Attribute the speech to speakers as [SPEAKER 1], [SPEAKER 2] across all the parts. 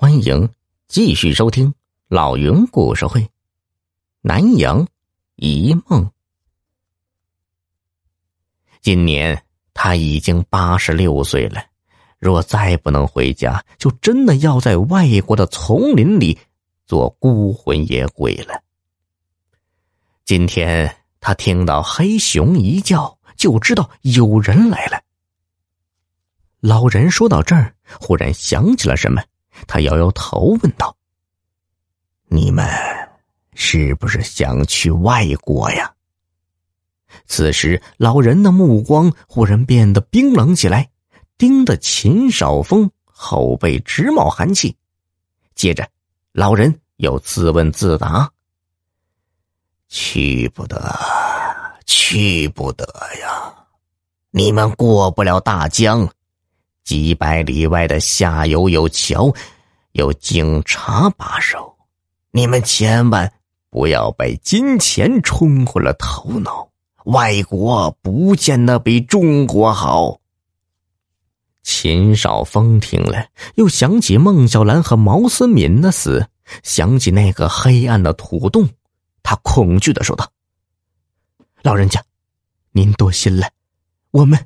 [SPEAKER 1] 欢迎继续收听老云故事会，《南阳一梦》。今年他已经八十六岁了，若再不能回家，就真的要在外国的丛林里做孤魂野鬼了。今天他听到黑熊一叫，就知道有人来了。老人说到这儿，忽然想起了什么。他摇摇头，问道：“你们是不是想去外国呀？”此时，老人的目光忽然变得冰冷起来，盯得秦少峰后背直冒寒气。接着，老人又自问自答：“去不得，去不得呀！你们过不了大江。”几百里外的下游有桥，有警察把守，你们千万不要被金钱冲昏了头脑。外国不见得比中国好。秦少峰听了，又想起孟小兰和毛思敏的死，想起那个黑暗的土洞，他恐惧的说道：“老人家，您多心了，我们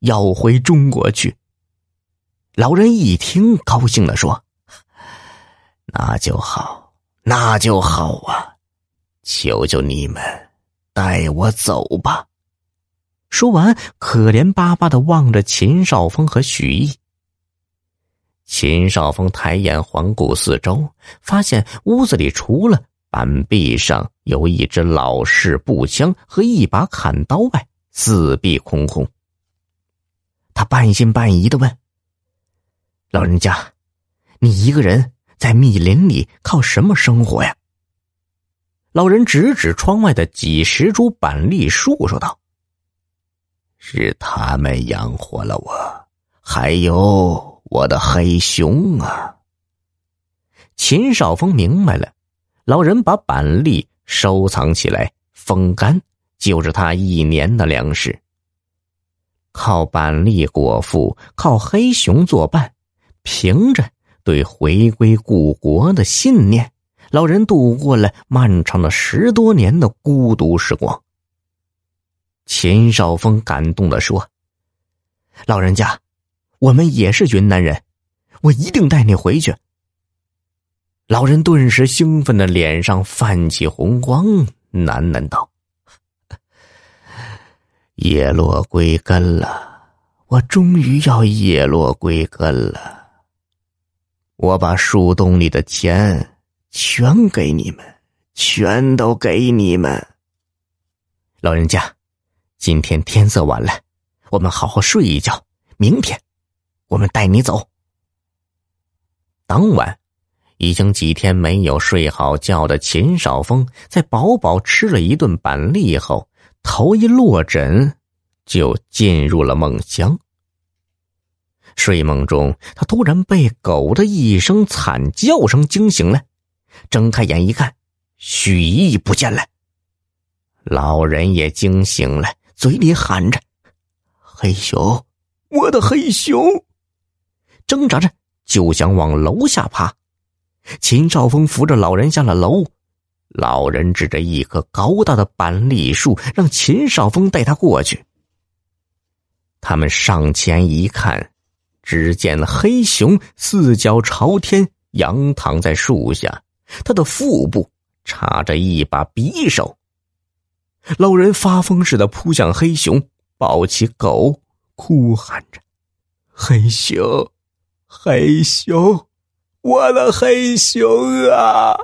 [SPEAKER 1] 要回中国去。”老人一听，高兴的说：“那就好，那就好啊！求求你们，带我走吧。”说完，可怜巴巴的望着秦少峰和许毅。秦少峰抬眼环顾四周，发现屋子里除了板壁上有一支老式步枪和一把砍刀外，四壁空空。他半信半疑的问。老人家，你一个人在密林里靠什么生活呀？老人指指窗外的几十株板栗树，说道：“是他们养活了我，还有我的黑熊啊。”秦少峰明白了，老人把板栗收藏起来风干，就是他一年的粮食。靠板栗果腹，靠黑熊作伴。凭着对回归故国的信念，老人度过了漫长的十多年的孤独时光。秦少峰感动的说：“老人家，我们也是云南人，我一定带你回去。”老人顿时兴奋的脸上泛起红光，喃喃道：“叶落归根了，我终于要叶落归根了。”我把树洞里的钱全给你们，全都给你们。老人家，今天天色晚了，我们好好睡一觉，明天我们带你走。当晚，已经几天没有睡好觉的秦少峰，在饱饱吃了一顿板栗后，头一落枕，就进入了梦乡。睡梦中，他突然被狗的一声惨叫声惊醒了，睁开眼一看，许毅不见了。老人也惊醒了，嘴里喊着：“黑熊，我的黑熊！”挣扎着就想往楼下爬。秦少峰扶着老人下了楼，老人指着一棵高大的板栗树，让秦少峰带他过去。他们上前一看。只见黑熊四脚朝天，仰躺在树下，他的腹部插着一把匕首。老人发疯似的扑向黑熊，抱起狗，哭喊着：“黑熊，黑熊，我的黑熊啊！”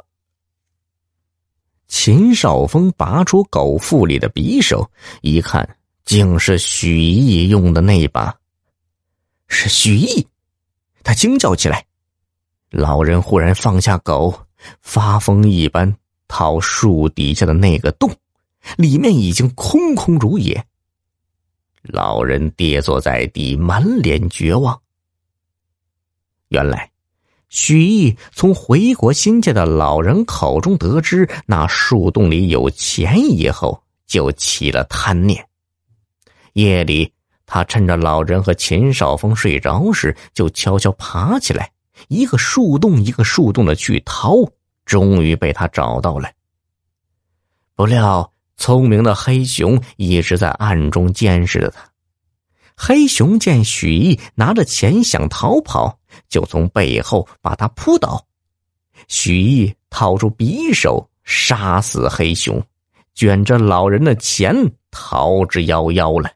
[SPEAKER 1] 秦少峰拔出狗腹里的匕首，一看，竟是许毅用的那把。是许毅，他惊叫起来。老人忽然放下狗，发疯一般逃树底下的那个洞，里面已经空空如也。老人跌坐在地，满脸绝望。原来，许毅从回国新建的老人口中得知那树洞里有钱以后，就起了贪念。夜里。他趁着老人和秦少峰睡着时，就悄悄爬起来，一个树洞一个树洞的去掏，终于被他找到了。不料，聪明的黑熊一直在暗中监视着他。黑熊见许毅拿着钱想逃跑，就从背后把他扑倒。许毅掏出匕首，杀死黑熊，卷着老人的钱逃之夭夭了。